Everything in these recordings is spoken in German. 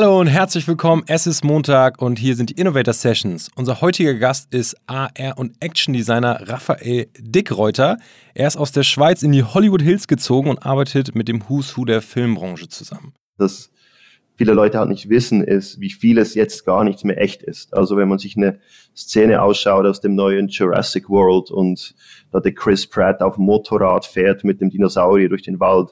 Hallo und herzlich willkommen. Es ist Montag und hier sind die Innovator Sessions. Unser heutiger Gast ist AR- und Action-Designer Raphael Dickreuter. Er ist aus der Schweiz in die Hollywood Hills gezogen und arbeitet mit dem Who's Who der Filmbranche zusammen. Das viele Leute halt nicht wissen, ist, wie vieles jetzt gar nichts mehr echt ist. Also wenn man sich eine Szene ausschaut aus dem neuen Jurassic World und da der Chris Pratt auf dem Motorrad fährt mit dem Dinosaurier durch den Wald,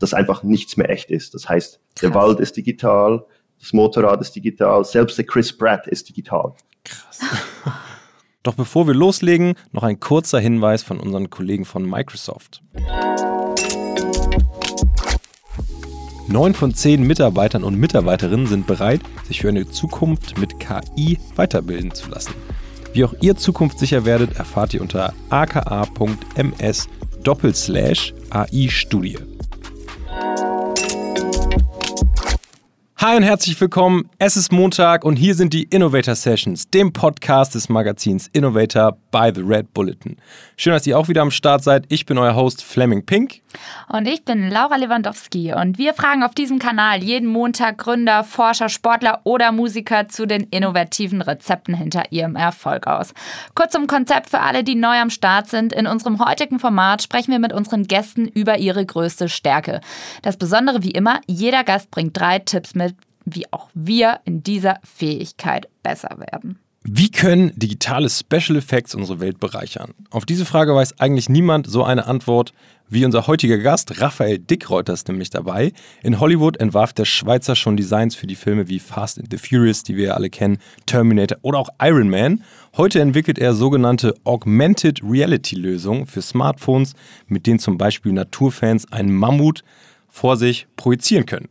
dass einfach nichts mehr echt ist. Das heißt, Krass. der Wald ist digital, das Motorrad ist digital, selbst der Chris Pratt ist digital. Krass. Doch bevor wir loslegen, noch ein kurzer Hinweis von unseren Kollegen von Microsoft. Neun von zehn Mitarbeitern und Mitarbeiterinnen sind bereit, sich für eine Zukunft mit KI weiterbilden zu lassen. Wie auch ihr zukunftssicher werdet, erfahrt ihr unter aka.ms AI-Studie. Hi und herzlich willkommen. Es ist Montag und hier sind die Innovator Sessions, dem Podcast des Magazins Innovator by The Red Bulletin. Schön, dass ihr auch wieder am Start seid. Ich bin euer Host Fleming Pink. Und ich bin Laura Lewandowski. Und wir fragen auf diesem Kanal jeden Montag Gründer, Forscher, Sportler oder Musiker zu den innovativen Rezepten hinter ihrem Erfolg aus. Kurz zum Konzept für alle, die neu am Start sind. In unserem heutigen Format sprechen wir mit unseren Gästen über ihre größte Stärke. Das Besondere wie immer, jeder Gast bringt drei Tipps mit, wie auch wir in dieser Fähigkeit besser werden. Wie können digitale Special Effects unsere Welt bereichern? Auf diese Frage weiß eigentlich niemand so eine Antwort wie unser heutiger Gast. Raphael Dickreuter ist nämlich dabei. In Hollywood entwarf der Schweizer schon Designs für die Filme wie Fast and the Furious, die wir ja alle kennen, Terminator oder auch Iron Man. Heute entwickelt er sogenannte Augmented Reality Lösungen für Smartphones, mit denen zum Beispiel Naturfans einen Mammut vor sich projizieren können.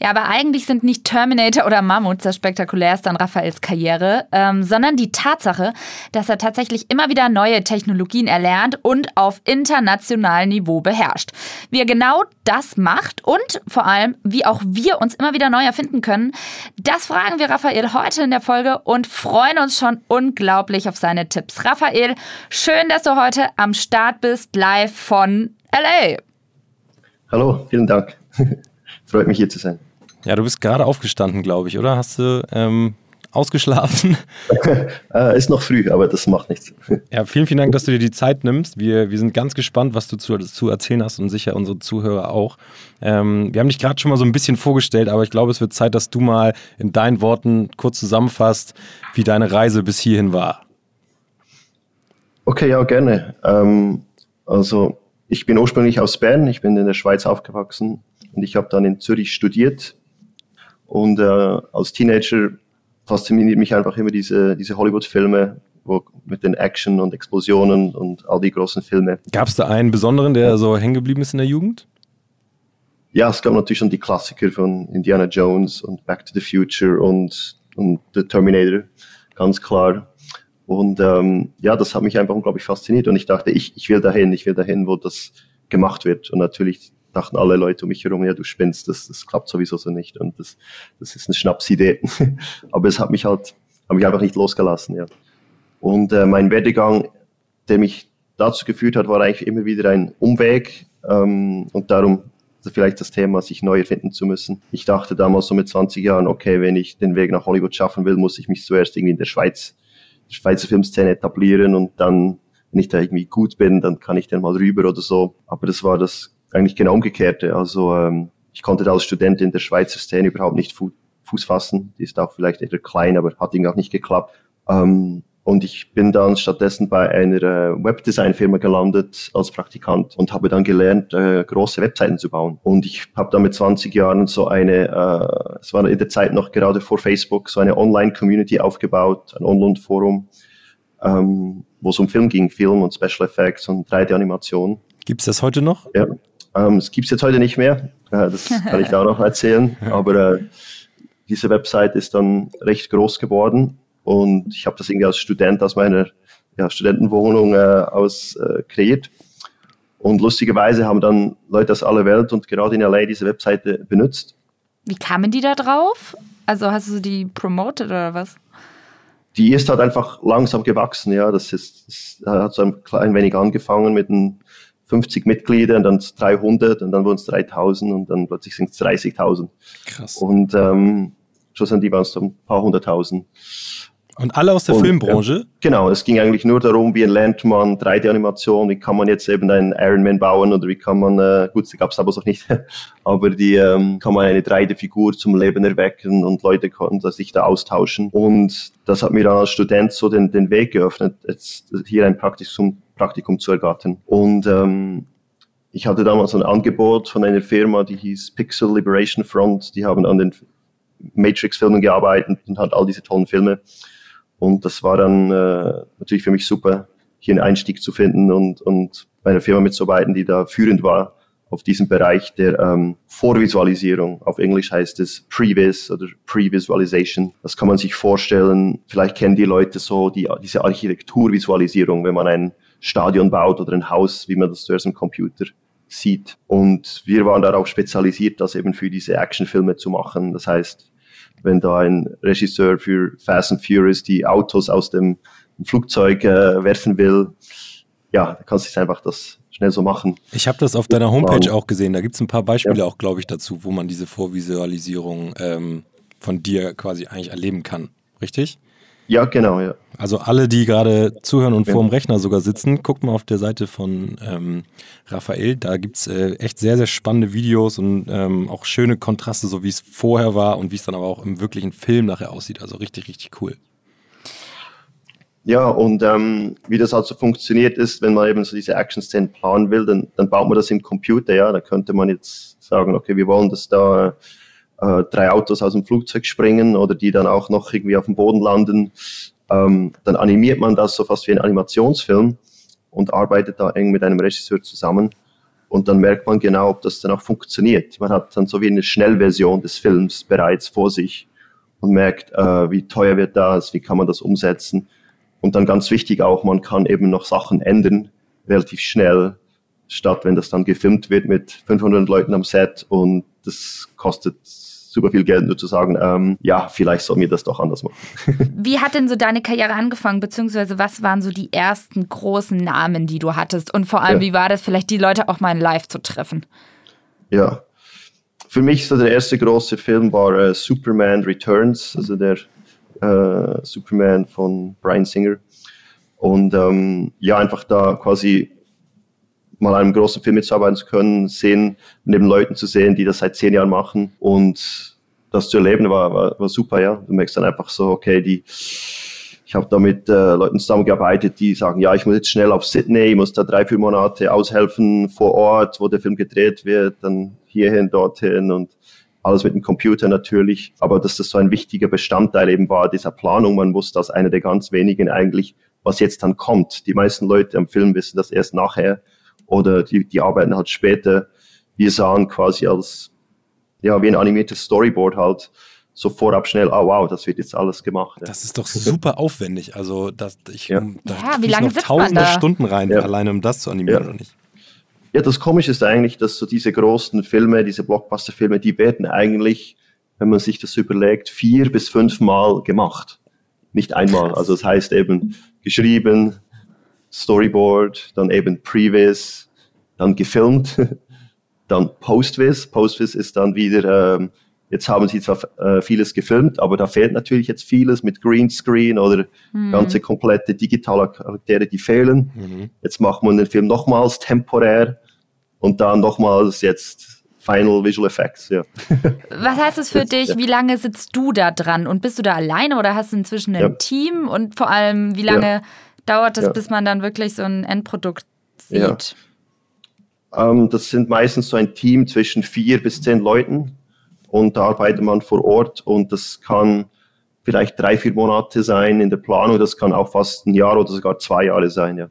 Ja, aber eigentlich sind nicht Terminator oder Mammut das spektakulärste an Raphaels Karriere, ähm, sondern die Tatsache, dass er tatsächlich immer wieder neue Technologien erlernt und auf internationalem Niveau beherrscht. Wie er genau das macht und vor allem, wie auch wir uns immer wieder neu erfinden können, das fragen wir Raphael heute in der Folge und freuen uns schon unglaublich auf seine Tipps. Raphael, schön, dass du heute am Start bist, live von LA. Hallo, vielen Dank. Freut mich hier zu sein. Ja, du bist gerade aufgestanden, glaube ich, oder? Hast du ähm, ausgeschlafen? äh, ist noch früh, aber das macht nichts. ja, vielen, vielen Dank, dass du dir die Zeit nimmst. Wir, wir sind ganz gespannt, was du zu, zu erzählen hast und sicher unsere Zuhörer auch. Ähm, wir haben dich gerade schon mal so ein bisschen vorgestellt, aber ich glaube, es wird Zeit, dass du mal in deinen Worten kurz zusammenfasst, wie deine Reise bis hierhin war. Okay, ja, gerne. Ähm, also, ich bin ursprünglich aus Bern, ich bin in der Schweiz aufgewachsen und ich habe dann in Zürich studiert und äh, als Teenager fasziniert mich einfach immer diese, diese Hollywood-Filme, mit den Action und Explosionen und all die großen Filme. Gab es da einen besonderen, der so hängen geblieben ist in der Jugend? Ja, es gab natürlich schon die Klassiker von Indiana Jones und Back to the Future und, und The Terminator, ganz klar. Und ähm, ja, das hat mich einfach unglaublich fasziniert und ich dachte, ich, ich will dahin, ich will dahin, wo das gemacht wird. Und natürlich dachten alle Leute um mich herum, ja, du spinnst, das, das klappt sowieso so nicht und das, das ist eine Schnapsidee. Aber es hat mich halt, hat mich einfach nicht losgelassen, ja. Und äh, mein Werdegang, der mich dazu geführt hat, war eigentlich immer wieder ein Umweg ähm, und darum vielleicht das Thema, sich neu erfinden zu müssen. Ich dachte damals so mit 20 Jahren, okay, wenn ich den Weg nach Hollywood schaffen will, muss ich mich zuerst irgendwie in der Schweiz, der Schweizer Filmszene etablieren und dann, wenn ich da irgendwie gut bin, dann kann ich dann mal rüber oder so. Aber das war das eigentlich genau umgekehrte. Also ähm, ich konnte da als Student in der Schweizer Szene überhaupt nicht fu Fuß fassen. Die ist auch vielleicht eher klein, aber hat irgendwie auch nicht geklappt. Ähm, und ich bin dann stattdessen bei einer äh, Webdesign-Firma gelandet als Praktikant und habe dann gelernt, äh, große Webseiten zu bauen. Und ich habe dann mit 20 Jahren so eine, äh, es war in der Zeit noch gerade vor Facebook, so eine Online-Community aufgebaut, ein Online-Forum, ähm, wo es um Film ging, Film und Special Effects und 3D-Animation. Gibt es das heute noch? Ja, ähm, es gibt es jetzt heute nicht mehr, äh, das kann ich da auch noch erzählen, aber äh, diese Website ist dann recht groß geworden und ich habe das irgendwie als Student aus meiner ja, Studentenwohnung äh, aus äh, kreiert. Und lustigerweise haben dann Leute aus aller Welt und gerade in LA diese Webseite benutzt. Wie kamen die da drauf? Also hast du die promoted oder was? Die ist halt einfach langsam gewachsen, ja. Das, ist, das hat so ein klein wenig angefangen mit ein 50 Mitglieder und dann 300 und dann wurden es 3000 und dann plötzlich sind es 30.000. Krass. Und ähm, schlussendlich waren es dann ein paar hunderttausend. Und alle aus der und, Filmbranche? Ja, genau, es ging eigentlich nur darum, wie lernt man 3D-Animation, wie kann man jetzt eben einen Ironman bauen oder wie kann man, äh, gut, die gab es damals noch nicht, aber die ähm, kann man eine 3D-Figur zum Leben erwecken und Leute konnten sich da austauschen. Und das hat mir dann als Student so den, den Weg geöffnet, jetzt hier ein Praktikum, Praktikum zu ergattern. Und ähm, ich hatte damals ein Angebot von einer Firma, die hieß Pixel Liberation Front. Die haben an den Matrix-Filmen gearbeitet und hat all diese tollen Filme. Und das war dann äh, natürlich für mich super, hier einen Einstieg zu finden und, und bei einer Firma mitzuarbeiten, die da führend war auf diesem Bereich der ähm, Vorvisualisierung. Auf Englisch heißt es Previs oder Previsualization. Das kann man sich vorstellen. Vielleicht kennen die Leute so die, diese Architekturvisualisierung, wenn man ein Stadion baut oder ein Haus, wie man das zuerst im Computer sieht. Und wir waren darauf spezialisiert, das eben für diese Actionfilme zu machen. Das heißt, wenn da ein Regisseur für Fast and Furious die Autos aus dem Flugzeug äh, werfen will, ja, kannst du einfach das schnell so machen. Ich habe das auf deiner Homepage auch gesehen. Da gibt es ein paar Beispiele ja. auch, glaube ich, dazu, wo man diese Vorvisualisierung ähm, von dir quasi eigentlich erleben kann. Richtig? Ja, genau, ja. Also alle, die gerade zuhören und ja. vor dem Rechner sogar sitzen, guckt mal auf der Seite von ähm, Raphael. Da gibt es äh, echt sehr, sehr spannende Videos und ähm, auch schöne Kontraste, so wie es vorher war und wie es dann aber auch im wirklichen Film nachher aussieht. Also richtig, richtig cool. Ja, und ähm, wie das also funktioniert ist, wenn man eben so diese Action-Szenen planen will, dann, dann baut man das im Computer, ja. Da könnte man jetzt sagen, okay, wir wollen das da äh, drei Autos aus dem Flugzeug springen oder die dann auch noch irgendwie auf dem Boden landen. Ähm, dann animiert man das so fast wie ein Animationsfilm und arbeitet da eng mit einem Regisseur zusammen. Und dann merkt man genau, ob das dann auch funktioniert. Man hat dann so wie eine Schnellversion des Films bereits vor sich und merkt, äh, wie teuer wird das, wie kann man das umsetzen. Und dann ganz wichtig auch, man kann eben noch Sachen ändern, relativ schnell, statt wenn das dann gefilmt wird mit 500 Leuten am Set und das kostet super viel Geld, nur zu sagen, ähm, ja, vielleicht soll mir das doch anders machen. Wie hat denn so deine Karriere angefangen, beziehungsweise was waren so die ersten großen Namen, die du hattest? Und vor allem, ja. wie war das vielleicht, die Leute auch mal live zu treffen? Ja, für mich so der erste große Film war äh, Superman Returns, also der äh, Superman von Brian Singer. Und ähm, ja, einfach da quasi mal einem großen Film mitzuarbeiten zu können, sehen, neben Leuten zu sehen, die das seit zehn Jahren machen und das zu erleben war, war, war super, ja. Du merkst dann einfach so, okay, die, ich habe da mit äh, Leuten zusammengearbeitet, die sagen, ja, ich muss jetzt schnell auf Sydney, ich muss da drei, vier Monate aushelfen vor Ort, wo der Film gedreht wird, dann hierhin, dorthin und alles mit dem Computer natürlich, aber dass das so ein wichtiger Bestandteil eben war dieser Planung. Man wusste als einer der ganz wenigen eigentlich, was jetzt dann kommt. Die meisten Leute am Film wissen das erst nachher oder die, die arbeiten halt später. Wir sahen quasi als, ja, wie ein animiertes Storyboard halt so vorab schnell, oh wow, das wird jetzt alles gemacht. Ja. Das ist doch super aufwendig. Also, dass ich ja. da ja, wie lange noch tausende Stunden rein, ja. alleine um das zu animieren ja. oder nicht? Ja, das Komische ist eigentlich, dass so diese großen Filme, diese Blockbuster-Filme, die werden eigentlich, wenn man sich das überlegt, vier bis fünf Mal gemacht. Nicht einmal. Also das heißt eben geschrieben, Storyboard, dann eben Previs, dann gefilmt, dann Postvis. Postvis ist dann wieder, ähm, jetzt haben sie zwar äh, vieles gefilmt, aber da fehlt natürlich jetzt vieles mit Greenscreen oder mhm. ganze komplette digitale Charaktere, die fehlen. Mhm. Jetzt macht man den Film nochmals temporär und dann nochmals jetzt Final Visual Effects, ja. Was heißt das für dich? Wie lange sitzt du da dran? Und bist du da alleine oder hast du inzwischen ein ja. Team? Und vor allem, wie lange ja dauert es, ja. bis man dann wirklich so ein Endprodukt sieht? Ja. Ähm, das sind meistens so ein Team zwischen vier bis zehn Leuten und da arbeitet man vor Ort und das kann vielleicht drei, vier Monate sein in der Planung, das kann auch fast ein Jahr oder sogar zwei Jahre sein, ja.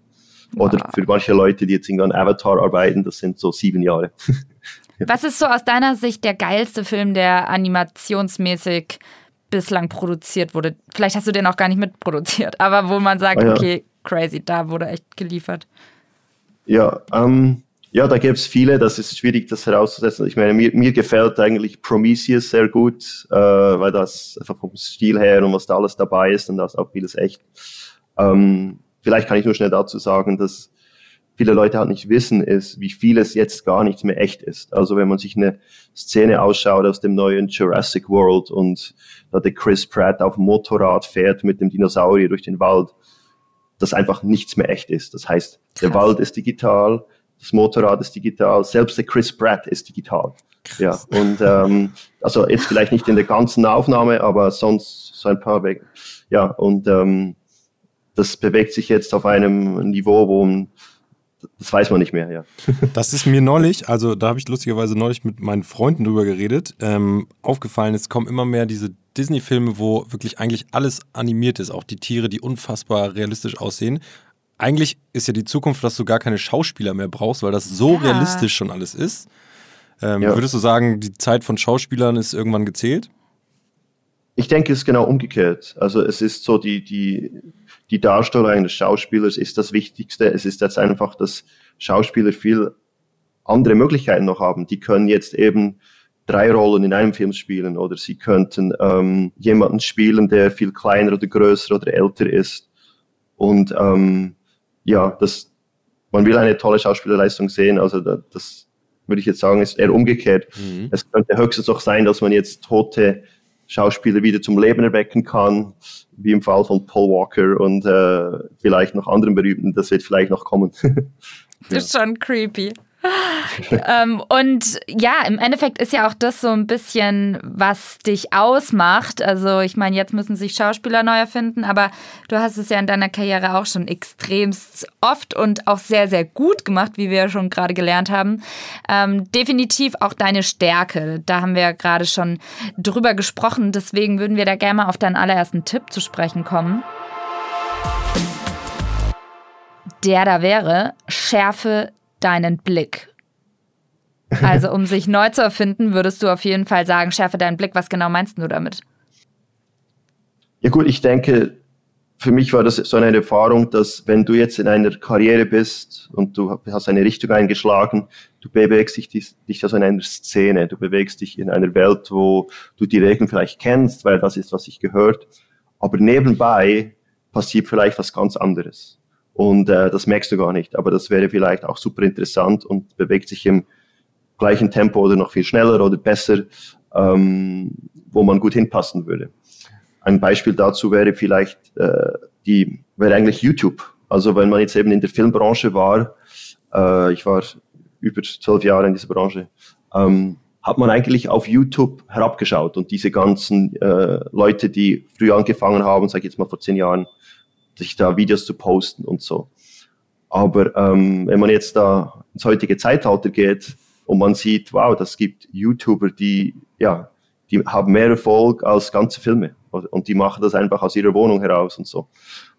Oder wow. für manche Leute, die jetzt an Avatar arbeiten, das sind so sieben Jahre. Was ist so aus deiner Sicht der geilste Film, der animationsmäßig bislang produziert wurde. Vielleicht hast du den auch gar nicht mitproduziert, aber wo man sagt, ah, ja. okay, crazy, da wurde echt geliefert. Ja, ähm, ja, da gibt es viele, das ist schwierig, das herauszusetzen. Ich meine, mir, mir gefällt eigentlich Prometheus sehr gut, äh, weil das einfach vom Stil her und was da alles dabei ist und das auch vieles echt. Ähm, vielleicht kann ich nur schnell dazu sagen, dass viele Leute halt nicht wissen, ist, wie vieles jetzt gar nichts mehr echt ist. Also wenn man sich eine Szene ausschaut aus dem neuen Jurassic World und da der Chris Pratt auf dem Motorrad fährt mit dem Dinosaurier durch den Wald, dass einfach nichts mehr echt ist. Das heißt, Krass. der Wald ist digital, das Motorrad ist digital, selbst der Chris Pratt ist digital. Krass. Ja, und ähm, also jetzt vielleicht nicht in der ganzen Aufnahme, aber sonst so ein paar Wege. Ja, und ähm, das bewegt sich jetzt auf einem Niveau, wo das weiß man nicht mehr, ja. Das ist mir neulich, also da habe ich lustigerweise neulich mit meinen Freunden drüber geredet, ähm, aufgefallen, es kommen immer mehr diese Disney-Filme, wo wirklich eigentlich alles animiert ist, auch die Tiere, die unfassbar realistisch aussehen. Eigentlich ist ja die Zukunft, dass du gar keine Schauspieler mehr brauchst, weil das so ja. realistisch schon alles ist. Ähm, ja. Würdest du sagen, die Zeit von Schauspielern ist irgendwann gezählt? Ich denke, es ist genau umgekehrt. Also es ist so, die, die, die Darstellung eines Schauspielers ist das Wichtigste. Es ist jetzt einfach, dass Schauspieler viel andere Möglichkeiten noch haben. Die können jetzt eben drei Rollen in einem Film spielen oder sie könnten ähm, jemanden spielen, der viel kleiner oder größer oder älter ist. Und ähm, ja, das, man will eine tolle Schauspielerleistung sehen. Also das, würde ich jetzt sagen, ist eher umgekehrt. Mhm. Es könnte höchstens auch sein, dass man jetzt tote Schauspieler wieder zum Leben erwecken kann, wie im Fall von Paul Walker und äh, vielleicht noch anderen Berühmten. Das wird vielleicht noch kommen. das ist schon creepy. Ähm, und ja, im Endeffekt ist ja auch das so ein bisschen, was dich ausmacht. Also ich meine, jetzt müssen sich Schauspieler neu erfinden, aber du hast es ja in deiner Karriere auch schon extremst oft und auch sehr, sehr gut gemacht, wie wir ja schon gerade gelernt haben. Ähm, definitiv auch deine Stärke. Da haben wir ja gerade schon drüber gesprochen. Deswegen würden wir da gerne mal auf deinen allerersten Tipp zu sprechen kommen. Der da wäre, schärfe deinen Blick. Also um sich neu zu erfinden, würdest du auf jeden Fall sagen, schärfe deinen Blick. Was genau meinst du damit? Ja gut, ich denke, für mich war das so eine Erfahrung, dass wenn du jetzt in einer Karriere bist und du hast eine Richtung eingeschlagen, du bewegst dich, also in einer Szene, du bewegst dich in einer Welt, wo du die Regeln vielleicht kennst, weil das ist, was sich gehört, aber nebenbei passiert vielleicht was ganz anderes. Und äh, das merkst du gar nicht. Aber das wäre vielleicht auch super interessant und bewegt sich im gleichen Tempo oder noch viel schneller oder besser, ähm, wo man gut hinpassen würde. Ein Beispiel dazu wäre vielleicht äh, die wäre eigentlich YouTube. Also wenn man jetzt eben in der Filmbranche war, äh, ich war über zwölf Jahre in dieser Branche, ähm, hat man eigentlich auf YouTube herabgeschaut und diese ganzen äh, Leute, die früh angefangen haben, sage ich jetzt mal vor zehn Jahren, sich da Videos zu posten und so. Aber ähm, wenn man jetzt da ins heutige Zeitalter geht und man sieht, wow, das gibt YouTuber, die, ja, die haben mehr Erfolg als ganze Filme und die machen das einfach aus ihrer Wohnung heraus und so.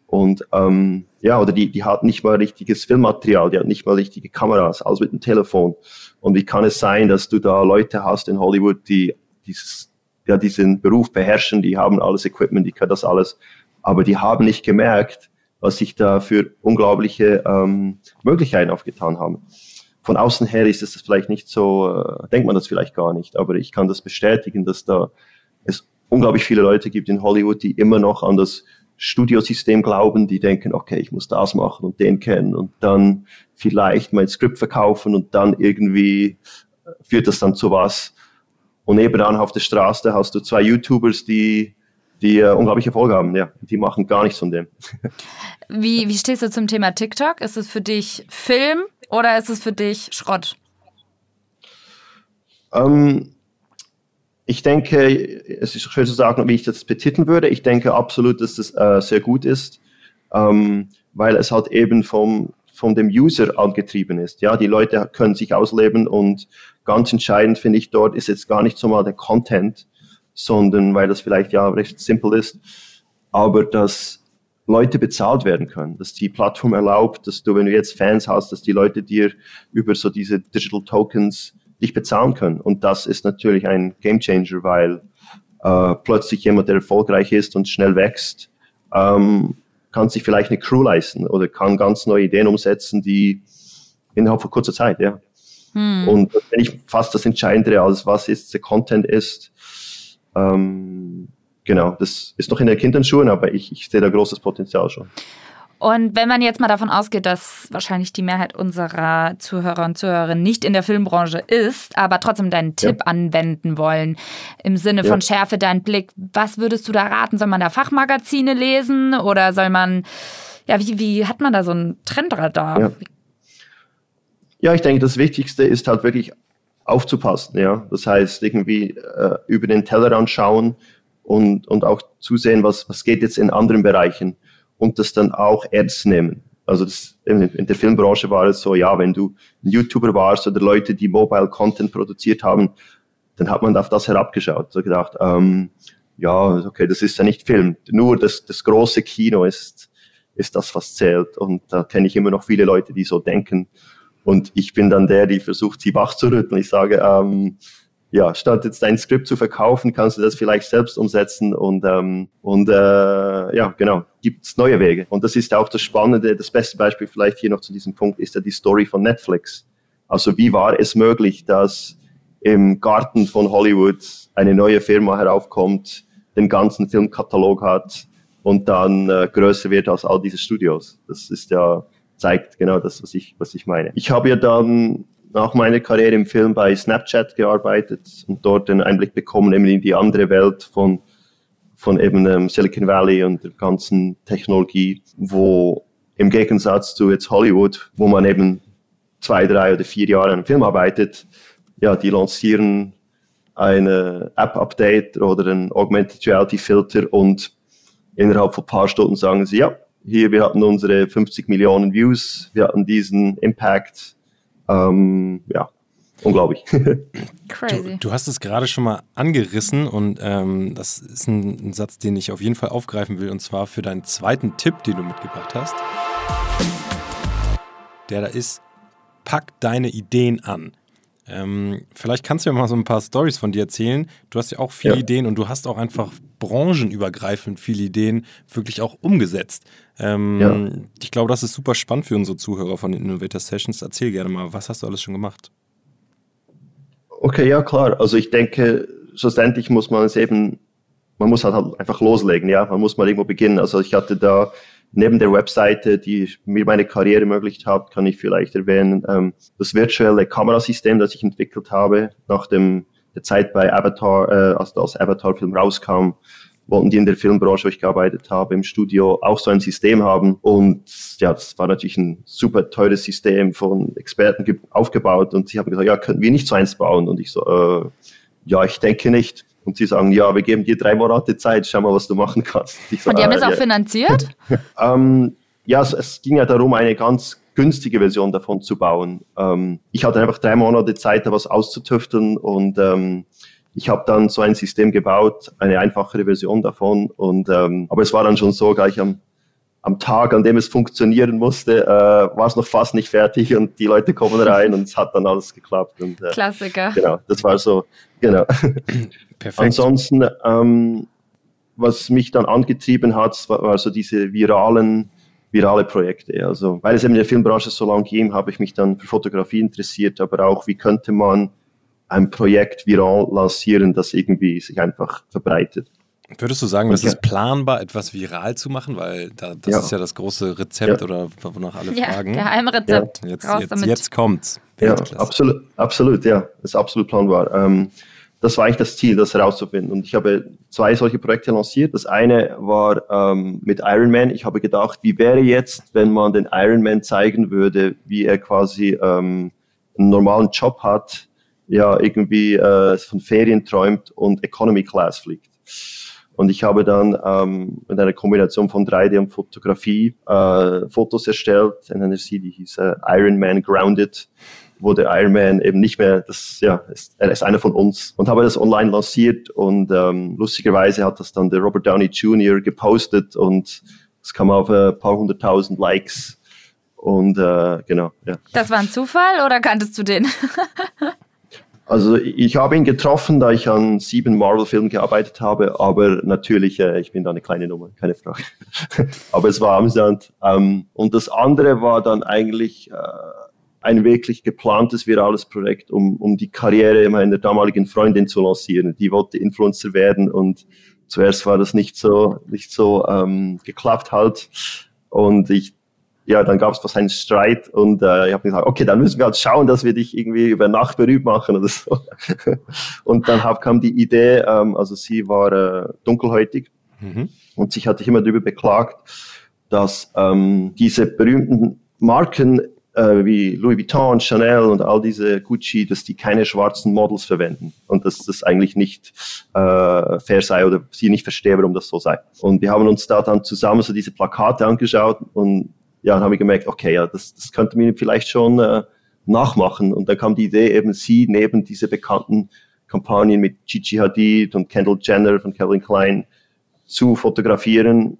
Und ähm, ja, oder die, die hat nicht mal richtiges Filmmaterial, die hat nicht mal richtige Kameras, alles mit dem Telefon. Und wie kann es sein, dass du da Leute hast in Hollywood, die dieses, ja, diesen Beruf beherrschen, die haben alles Equipment, die können das alles aber die haben nicht gemerkt, was sich da für unglaubliche ähm, Möglichkeiten aufgetan haben. Von außen her ist es vielleicht nicht so, äh, denkt man das vielleicht gar nicht, aber ich kann das bestätigen, dass da es unglaublich viele Leute gibt in Hollywood, die immer noch an das Studiosystem glauben, die denken, okay, ich muss das machen und den kennen und dann vielleicht mein Skript verkaufen und dann irgendwie äh, führt das dann zu was. Und nebenan auf der Straße hast du zwei YouTubers, die die äh, unglaublich Erfolg haben. Ja, die machen gar nichts von dem. Wie, wie stehst du zum Thema TikTok? Ist es für dich Film oder ist es für dich Schrott? Ähm, ich denke, es ist schwer zu sagen, wie ich das betiteln würde. Ich denke absolut, dass das äh, sehr gut ist, ähm, weil es halt eben vom, von dem User angetrieben ist. Ja, die Leute können sich ausleben und ganz entscheidend finde ich dort ist jetzt gar nicht so mal der Content, sondern weil das vielleicht ja recht simpel ist, aber dass Leute bezahlt werden können, dass die Plattform erlaubt, dass du, wenn du jetzt Fans hast, dass die Leute dir über so diese Digital Tokens dich bezahlen können. Und das ist natürlich ein Game Changer, weil äh, plötzlich jemand, der erfolgreich ist und schnell wächst, ähm, kann sich vielleicht eine Crew leisten oder kann ganz neue Ideen umsetzen, die innerhalb von kurzer Zeit, ja. Hm. Und finde ich fast das Entscheidende, als was jetzt der Content ist, ähm, genau, das ist noch in den Kinderschuhen, aber ich, ich sehe da großes Potenzial schon. Und wenn man jetzt mal davon ausgeht, dass wahrscheinlich die Mehrheit unserer Zuhörer und Zuhörerinnen nicht in der Filmbranche ist, aber trotzdem deinen Tipp ja. anwenden wollen, im Sinne ja. von Schärfe deinen Blick, was würdest du da raten? Soll man da Fachmagazine lesen oder soll man, ja, wie, wie hat man da so ein Trendradar? Ja. ja, ich denke, das Wichtigste ist halt wirklich aufzupassen. Ja? Das heißt, irgendwie äh, über den Tellerrand schauen und, und auch zusehen, was, was geht jetzt in anderen Bereichen und das dann auch ernst nehmen. Also das, in, der Filmbranche war es so, ja, wenn du ein YouTuber warst oder Leute, die Mobile Content produziert haben, dann hat man auf das herabgeschaut. So gedacht, ähm, ja, okay, das ist ja nicht Film. Nur das, das große Kino ist, ist das, was zählt. Und da kenne ich immer noch viele Leute, die so denken. Und ich bin dann der, die versucht, sie wach zu rütteln. Ich sage, ähm, ja, statt jetzt dein Skript zu verkaufen, kannst du das vielleicht selbst umsetzen und, ähm, und äh, ja, genau, gibt es neue Wege. Und das ist auch das Spannende, das beste Beispiel vielleicht hier noch zu diesem Punkt ist ja die Story von Netflix. Also wie war es möglich, dass im Garten von Hollywood eine neue Firma heraufkommt, den ganzen Filmkatalog hat und dann äh, größer wird als all diese Studios. Das ist ja zeigt genau das, was ich, was ich meine. Ich habe ja dann nach meiner Karriere im Film bei Snapchat gearbeitet und dort einen Einblick bekommen eben in die andere Welt von, von eben ähm, Silicon Valley und der ganzen Technologie, wo im Gegensatz zu jetzt Hollywood, wo man eben zwei, drei oder vier Jahre an einem Film arbeitet, ja, die lancieren eine App-Update oder ein Augmented Reality Filter und innerhalb von ein paar Stunden sagen sie, ja, hier, wir hatten unsere 50 Millionen Views, wir hatten diesen Impact. Ähm, ja, unglaublich. Crazy. Du, du, hast es gerade schon mal angerissen und ähm, das ist ein, ein, Satz, den ich auf jeden Fall aufgreifen will und zwar für deinen zweiten Tipp, den du mitgebracht hast. Der da ist, pack deine Ideen an. Ähm, vielleicht kannst du ja mal so ein paar Stories von dir erzählen. Du hast ja auch viele ja. Ideen und du hast auch einfach branchenübergreifend viele Ideen wirklich auch umgesetzt. Ähm, ja. Ich glaube, das ist super spannend für unsere Zuhörer von den Innovator Sessions. Erzähl gerne mal, was hast du alles schon gemacht? Okay, ja klar. Also ich denke, schlussendlich muss man es eben, man muss halt einfach loslegen, ja. Man muss mal irgendwo beginnen. Also ich hatte da neben der Webseite, die mir meine Karriere ermöglicht hat, kann ich vielleicht erwähnen, ähm, das virtuelle Kamerasystem, das ich entwickelt habe nach dem, der Zeit bei Avatar, äh, als das Avatar-Film rauskam, wollten die in der Filmbranche, wo ich gearbeitet habe, im Studio auch so ein System haben. Und ja, das war natürlich ein super teures System von Experten aufgebaut. Und sie haben gesagt, ja, könnten wir nicht so eins bauen? Und ich so, äh, ja, ich denke nicht. Und sie sagen, ja, wir geben dir drei Monate Zeit, schau mal, was du machen kannst. So, und die haben äh, das auch ja. finanziert? ähm, ja, es, es, ging ja darum, eine ganz günstige Version davon zu bauen. Ähm, ich hatte einfach drei Monate Zeit, da was auszutüfteln und ähm, ich habe dann so ein System gebaut, eine einfachere Version davon. Und ähm, aber es war dann schon so gleich am am Tag, an dem es funktionieren musste, äh, war es noch fast nicht fertig und die Leute kommen rein und es hat dann alles geklappt. Und, äh, Klassiker. Genau, das war so, genau. Perfekt. Ansonsten, ähm, was mich dann angetrieben hat, war, war so diese viralen virale Projekte. Also, weil es eben in der Filmbranche so lange ging, habe ich mich dann für Fotografie interessiert, aber auch, wie könnte man ein Projekt viral lancieren, das irgendwie sich einfach verbreitet. Würdest du sagen, das ist planbar, etwas viral zu machen? Weil da, das ja. ist ja das große Rezept ja. oder wonach alle ja, fragen. Geheimrezept. Ja. Jetzt, jetzt, jetzt kommt's. Ja, absolut, absolut, ja. Das ist absolut planbar. Ähm, das war eigentlich das Ziel, das herauszufinden. Und ich habe zwei solche Projekte lanciert. Das eine war ähm, mit Ironman. Ich habe gedacht, wie wäre jetzt, wenn man den Ironman zeigen würde, wie er quasi ähm, einen normalen Job hat, ja, irgendwie äh, von Ferien träumt und Economy Class fliegt. Und ich habe dann ähm, mit einer Kombination von 3D und Fotografie äh, Fotos erstellt in einer Serie, die hieß äh, Iron Man Grounded, wo der Iron Man eben nicht mehr, das, ja, ist, er ist einer von uns. Und habe das online lanciert und ähm, lustigerweise hat das dann der Robert Downey Jr. gepostet und es kam auf ein paar hunderttausend Likes. Und äh, genau, ja. Das war ein Zufall oder kanntest du den? Also ich habe ihn getroffen, da ich an sieben Marvel-Filmen gearbeitet habe, aber natürlich, äh, ich bin da eine kleine Nummer, keine Frage. aber es war amüsant. Ähm, und das andere war dann eigentlich äh, ein wirklich geplantes virales Projekt, um, um die Karriere meiner damaligen Freundin zu lancieren. Die wollte Influencer werden und zuerst war das nicht so, nicht so ähm, geklappt halt. Und ich, ja, dann gab es was einen Streit und äh, ich habe gesagt, okay, dann müssen wir halt schauen, dass wir dich irgendwie über Nacht berühmt machen oder so. und dann hab, kam die Idee, ähm, also sie war äh, dunkelhäutig mhm. und sich hatte ich immer darüber beklagt, dass ähm, diese berühmten Marken äh, wie Louis Vuitton, Chanel und all diese Gucci, dass die keine schwarzen Models verwenden und dass das eigentlich nicht äh, fair sei oder sie nicht verstehen, warum das so sei. Und wir haben uns da dann zusammen so diese Plakate angeschaut und ja, dann haben wir gemerkt, okay, ja, das, das könnte man vielleicht schon äh, nachmachen. Und dann kam die Idee, eben sie neben diese bekannten Kampagnen mit Gigi Hadid und Kendall Jenner von Calvin Klein zu fotografieren,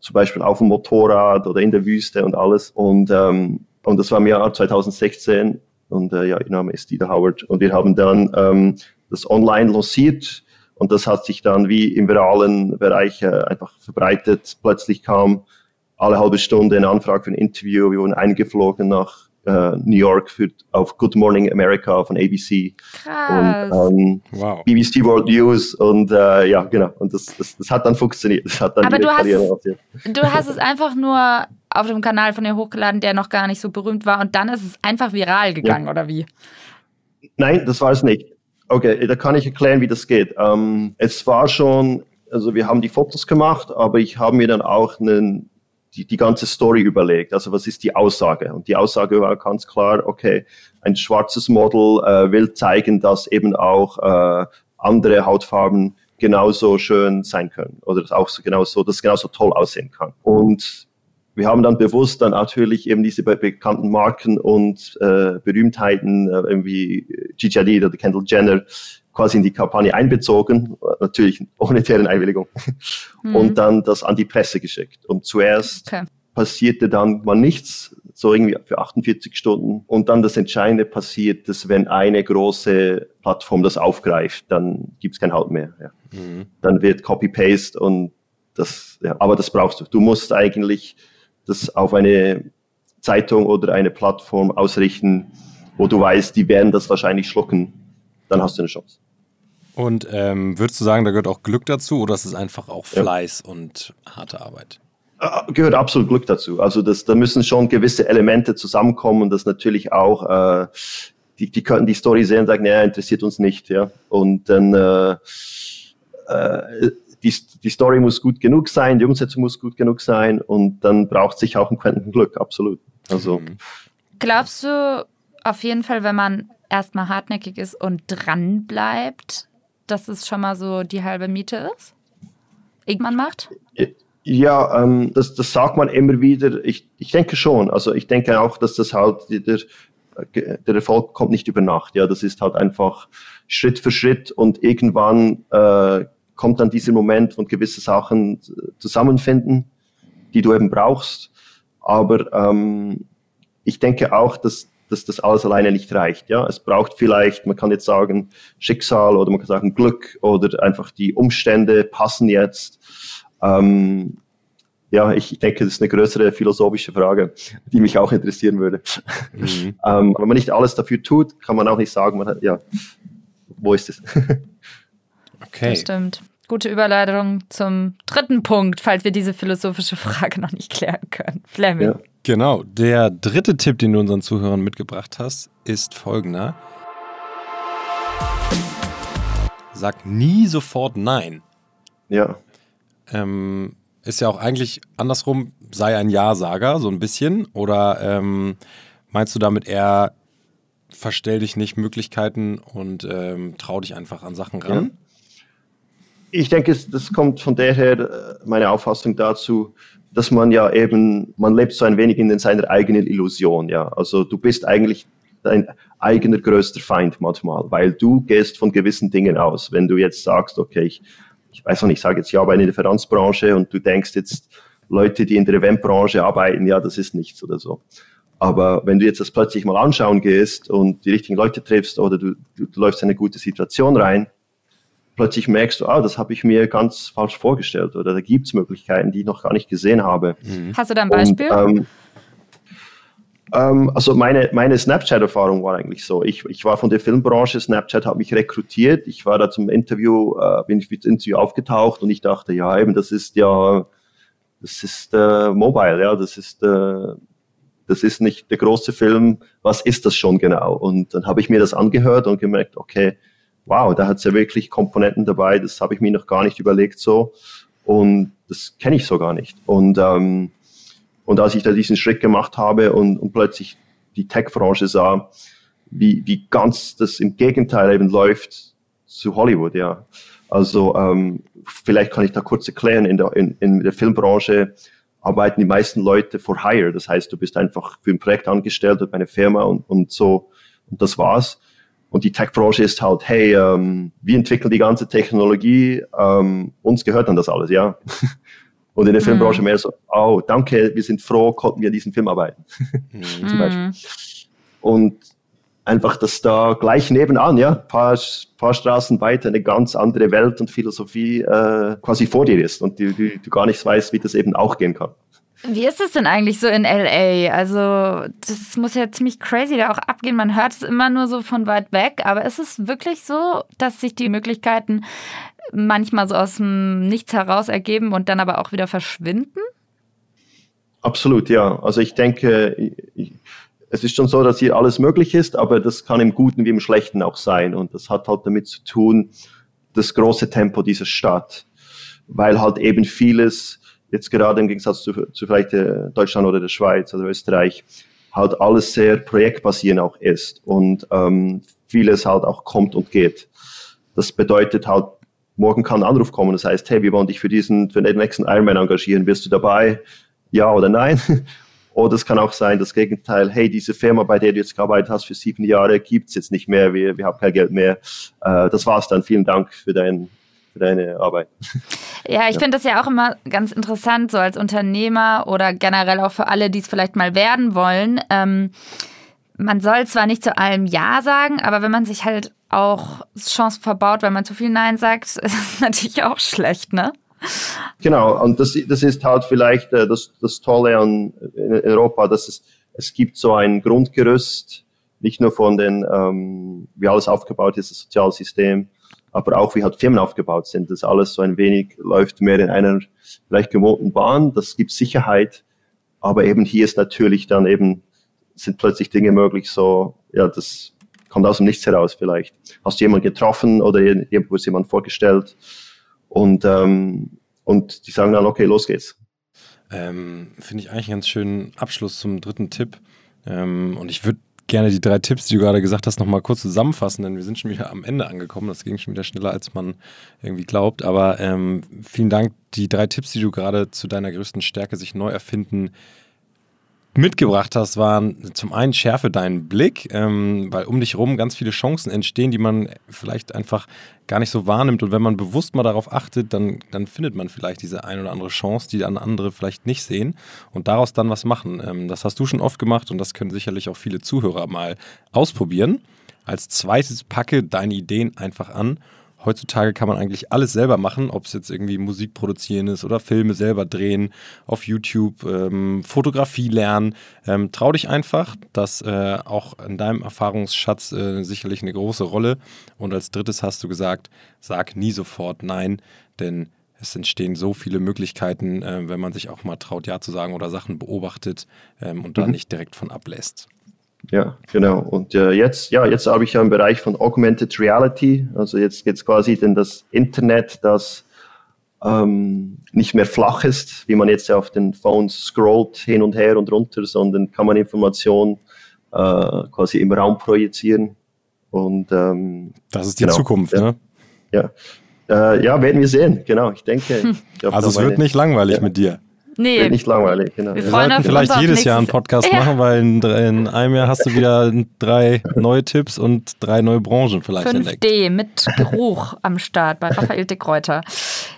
zum Beispiel auf dem Motorrad oder in der Wüste und alles. Und ähm, und das war im Jahr 2016 und äh, ja, ihr Name ist Dieter Howard. Und wir haben dann ähm, das online lanciert und das hat sich dann wie im viralen Bereich äh, einfach verbreitet. Plötzlich kam alle halbe Stunde eine Anfrage für ein Interview. Wir wurden eingeflogen nach äh, New York für, auf Good Morning America von ABC Krass. und ähm, wow. BBC World News und äh, ja genau und das, das, das, hat dann funktioniert. Das hat dann Aber du hast, du hast es einfach nur auf dem Kanal von ihr hochgeladen, der noch gar nicht so berühmt war und dann ist es einfach viral gegangen ja. oder wie? Nein, das war es nicht. Okay, da kann ich erklären, wie das geht. Ähm, es war schon, also wir haben die Fotos gemacht, aber ich habe mir dann auch einen die, die ganze Story überlegt. Also was ist die Aussage? Und die Aussage war ganz klar, okay, ein schwarzes Model äh, will zeigen, dass eben auch äh, andere Hautfarben genauso schön sein können oder das auch so genauso, dass es genauso toll aussehen kann. Und wir haben dann bewusst dann natürlich eben diese bekannten Marken und äh, Berühmtheiten äh, wie Gigi Hadid oder Kendall Jenner quasi in die Kampagne einbezogen, natürlich ohne deren Einwilligung, mhm. und dann das an die Presse geschickt. Und zuerst okay. passierte dann mal nichts, so irgendwie für 48 Stunden. Und dann das Entscheidende passiert, dass wenn eine große Plattform das aufgreift, dann gibt es kein Halt mehr. Ja. Mhm. Dann wird Copy-Paste und das, ja, aber das brauchst du. Du musst eigentlich das auf eine Zeitung oder eine Plattform ausrichten, wo du weißt, die werden das wahrscheinlich schlucken, dann hast du eine Chance. Und ähm, würdest du sagen, da gehört auch Glück dazu oder ist es einfach auch Fleiß ja. und harte Arbeit? Äh, gehört absolut Glück dazu. Also das, da müssen schon gewisse Elemente zusammenkommen und das natürlich auch, äh, die, die könnten die Story sehen und sagen, naja, interessiert uns nicht. Ja? Und dann äh, äh, die, die Story muss gut genug sein, die Umsetzung muss gut genug sein und dann braucht sich auch ein Quentin Glück, absolut. Also, mhm. Glaubst du auf jeden Fall, wenn man erstmal hartnäckig ist und dran bleibt, dass es schon mal so die halbe Miete ist? Irgendwann macht? Ja, ähm, das, das sagt man immer wieder. Ich, ich denke schon. Also ich denke auch, dass das halt der, der Erfolg kommt nicht über Nacht. Ja, das ist halt einfach Schritt für Schritt und irgendwann äh, kommt dann dieser Moment, wo gewisse Sachen zusammenfinden, die du eben brauchst. Aber ähm, ich denke auch, dass dass das alles alleine nicht reicht. Ja, es braucht vielleicht, man kann jetzt sagen Schicksal oder man kann sagen Glück oder einfach die Umstände passen jetzt. Ähm, ja, ich denke, das ist eine größere philosophische Frage, die mich auch interessieren würde. Mhm. ähm, wenn man nicht alles dafür tut, kann man auch nicht sagen, man hat, ja, wo ist es? okay. Das stimmt. Gute Überleitung zum dritten Punkt, falls wir diese philosophische Frage noch nicht klären können. Fleming. Ja. Genau, der dritte Tipp, den du unseren Zuhörern mitgebracht hast, ist folgender. Sag nie sofort Nein. Ja. Ähm, ist ja auch eigentlich andersrum, sei ein Ja-Sager, so ein bisschen. Oder ähm, meinst du damit eher, verstell dich nicht Möglichkeiten und ähm, trau dich einfach an Sachen ran? Ich denke, das kommt von daher, äh, meine Auffassung dazu, dass man ja eben, man lebt so ein wenig in seiner eigenen Illusion, ja. Also du bist eigentlich dein eigener größter Feind manchmal, weil du gehst von gewissen Dingen aus. Wenn du jetzt sagst, okay, ich, ich weiß noch nicht, ich sage jetzt, ja, aber in der Finanzbranche und du denkst jetzt, Leute, die in der Eventbranche arbeiten, ja, das ist nichts oder so. Aber wenn du jetzt das plötzlich mal anschauen gehst und die richtigen Leute triffst oder du, du läufst in eine gute Situation rein, plötzlich merkst du, ah, das habe ich mir ganz falsch vorgestellt oder da gibt es Möglichkeiten, die ich noch gar nicht gesehen habe. Mhm. Hast du da ein Beispiel? Und, ähm, ähm, also meine, meine Snapchat-Erfahrung war eigentlich so. Ich, ich war von der Filmbranche, Snapchat hat mich rekrutiert. Ich war da zum Interview, äh, bin ich ins Interview aufgetaucht und ich dachte, ja, eben, das ist ja das ist äh, Mobile, ja, das ist, äh, das ist nicht der große Film, was ist das schon genau? Und dann habe ich mir das angehört und gemerkt, okay, wow, da hat es ja wirklich Komponenten dabei, das habe ich mir noch gar nicht überlegt so und das kenne ich so gar nicht. Und, ähm, und als ich da diesen Schritt gemacht habe und, und plötzlich die Tech-Branche sah, wie, wie ganz das im Gegenteil eben läuft zu Hollywood, ja. Also ähm, vielleicht kann ich da kurz erklären, in der, in, in der Filmbranche arbeiten die meisten Leute for hire. Das heißt, du bist einfach für ein Projekt angestellt bei einer Firma und, und so und das war's. Und die Tech-Branche ist halt, hey, ähm, wir entwickeln die ganze Technologie, ähm, uns gehört dann das alles, ja. Und in der Filmbranche mhm. mehr so, oh, danke, wir sind froh, konnten wir diesen Film arbeiten. Mhm. Zum Beispiel. Und einfach, dass da gleich nebenan, ja, paar, paar Straßen weiter eine ganz andere Welt und Philosophie äh, quasi vor dir ist und du, du, du gar nicht weißt, wie das eben auch gehen kann. Wie ist es denn eigentlich so in LA? Also, das muss ja ziemlich crazy da auch abgehen. Man hört es immer nur so von weit weg, aber ist es wirklich so, dass sich die Möglichkeiten manchmal so aus dem Nichts heraus ergeben und dann aber auch wieder verschwinden? Absolut, ja. Also ich denke, es ist schon so, dass hier alles möglich ist, aber das kann im Guten wie im Schlechten auch sein. Und das hat halt damit zu tun, das große Tempo dieser Stadt, weil halt eben vieles jetzt gerade im Gegensatz zu, zu vielleicht Deutschland oder der Schweiz oder Österreich halt alles sehr projektbasierend auch ist und ähm, vieles halt auch kommt und geht. Das bedeutet halt, morgen kann ein Anruf kommen, das heißt, hey, wir wollen dich für diesen, für den nächsten Ironman engagieren, bist du dabei? Ja oder nein? Oder es kann auch sein, das Gegenteil, hey, diese Firma, bei der du jetzt gearbeitet hast für sieben Jahre, gibt's jetzt nicht mehr, wir, wir haben kein Geld mehr. Äh, das war's dann. Vielen Dank für dein, für deine Arbeit. Ja, ich ja. finde das ja auch immer ganz interessant, so als Unternehmer oder generell auch für alle, die es vielleicht mal werden wollen. Ähm, man soll zwar nicht zu allem Ja sagen, aber wenn man sich halt auch Chancen verbaut, weil man zu viel Nein sagt, ist es natürlich auch schlecht, ne? Genau, und das, das ist halt vielleicht äh, das, das Tolle an in Europa, dass es, es gibt so ein Grundgerüst, nicht nur von den, ähm, wie alles aufgebaut ist, das Sozialsystem, aber auch wie halt Firmen aufgebaut sind. Das alles so ein wenig läuft mehr in einer vielleicht gewohnten Bahn. Das gibt Sicherheit. Aber eben hier ist natürlich dann eben, sind plötzlich Dinge möglich, so, ja, das kommt aus dem Nichts heraus vielleicht. Hast du jemanden getroffen oder irgendwo ist jemand vorgestellt und, ähm, und die sagen dann, okay, los geht's. Ähm, Finde ich eigentlich einen ganz schönen Abschluss zum dritten Tipp. Ähm, und ich würde gerne die drei Tipps, die du gerade gesagt hast, nochmal kurz zusammenfassen, denn wir sind schon wieder am Ende angekommen. Das ging schon wieder schneller, als man irgendwie glaubt. Aber ähm, vielen Dank. Die drei Tipps, die du gerade zu deiner größten Stärke sich neu erfinden mitgebracht hast, waren zum einen schärfe deinen Blick, ähm, weil um dich rum ganz viele Chancen entstehen, die man vielleicht einfach gar nicht so wahrnimmt. Und wenn man bewusst mal darauf achtet, dann, dann findet man vielleicht diese ein oder andere Chance, die dann andere vielleicht nicht sehen und daraus dann was machen. Ähm, das hast du schon oft gemacht und das können sicherlich auch viele Zuhörer mal ausprobieren. Als zweites packe deine Ideen einfach an heutzutage kann man eigentlich alles selber machen, ob es jetzt irgendwie Musik produzieren ist oder Filme selber drehen, auf YouTube, ähm, Fotografie lernen. Ähm, trau dich einfach, das äh, auch in deinem Erfahrungsschatz äh, sicherlich eine große Rolle. Und als drittes hast du gesagt, sag nie sofort nein, denn es entstehen so viele Möglichkeiten, äh, wenn man sich auch mal traut, Ja zu sagen oder Sachen beobachtet ähm, und mhm. da nicht direkt von ablässt. Ja, genau. Und äh, jetzt, ja, jetzt habe ich ja im Bereich von Augmented Reality. Also jetzt geht es quasi denn das Internet, das ähm, nicht mehr flach ist, wie man jetzt auf den Phones scrollt hin und her und runter, sondern kann man Informationen äh, quasi im Raum projizieren. Und ähm, das ist die genau, Zukunft, ja, ne? Ja. Äh, ja, werden wir sehen, genau. Ich denke. Ich also es wird nicht langweilig ja. mit dir. Nee. Wird nicht langweilig, genau. Wir, wir sollten vielleicht jedes Jahr einen Podcast ja. machen, weil in, in, einem Jahr hast du wieder drei neue Tipps und drei neue Branchen vielleicht 5D entdeckt. mit Geruch am Start bei Raphael Dickreuter.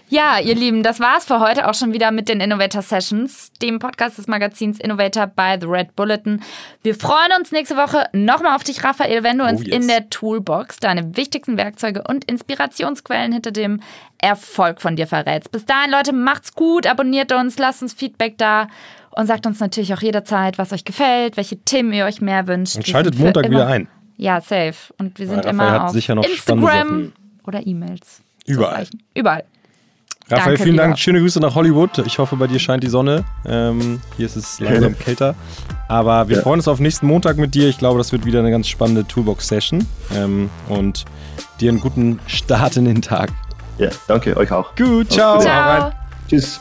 Ja, ihr Lieben, das war's für heute auch schon wieder mit den Innovator Sessions, dem Podcast des Magazins Innovator by The Red Bulletin. Wir freuen uns nächste Woche nochmal auf dich, Raphael, wenn du oh, uns yes. in der Toolbox deine wichtigsten Werkzeuge und Inspirationsquellen hinter dem Erfolg von dir verrätst. Bis dahin, Leute, macht's gut, abonniert uns, lasst uns Feedback da und sagt uns natürlich auch jederzeit, was euch gefällt, welche Themen ihr euch mehr wünscht. Und schaltet Montag wieder ein. Ja, safe. Und wir sind immer auf Instagram oder E-Mails. Überall. Überall. Raphael, Danke, vielen lieber. Dank. Schöne Grüße nach Hollywood. Ich hoffe, bei dir scheint die Sonne. Ähm, hier ist es langsam kälter. Aber wir Ja. freuen uns auf nächsten Montag mit dir. Ich glaube, das wird wieder eine ganz spannende Toolbox-Session. Ähm, und dir einen guten Start in den Tag. Ja, danke euch auch. Gut, ciao. Ciao. Tschüss.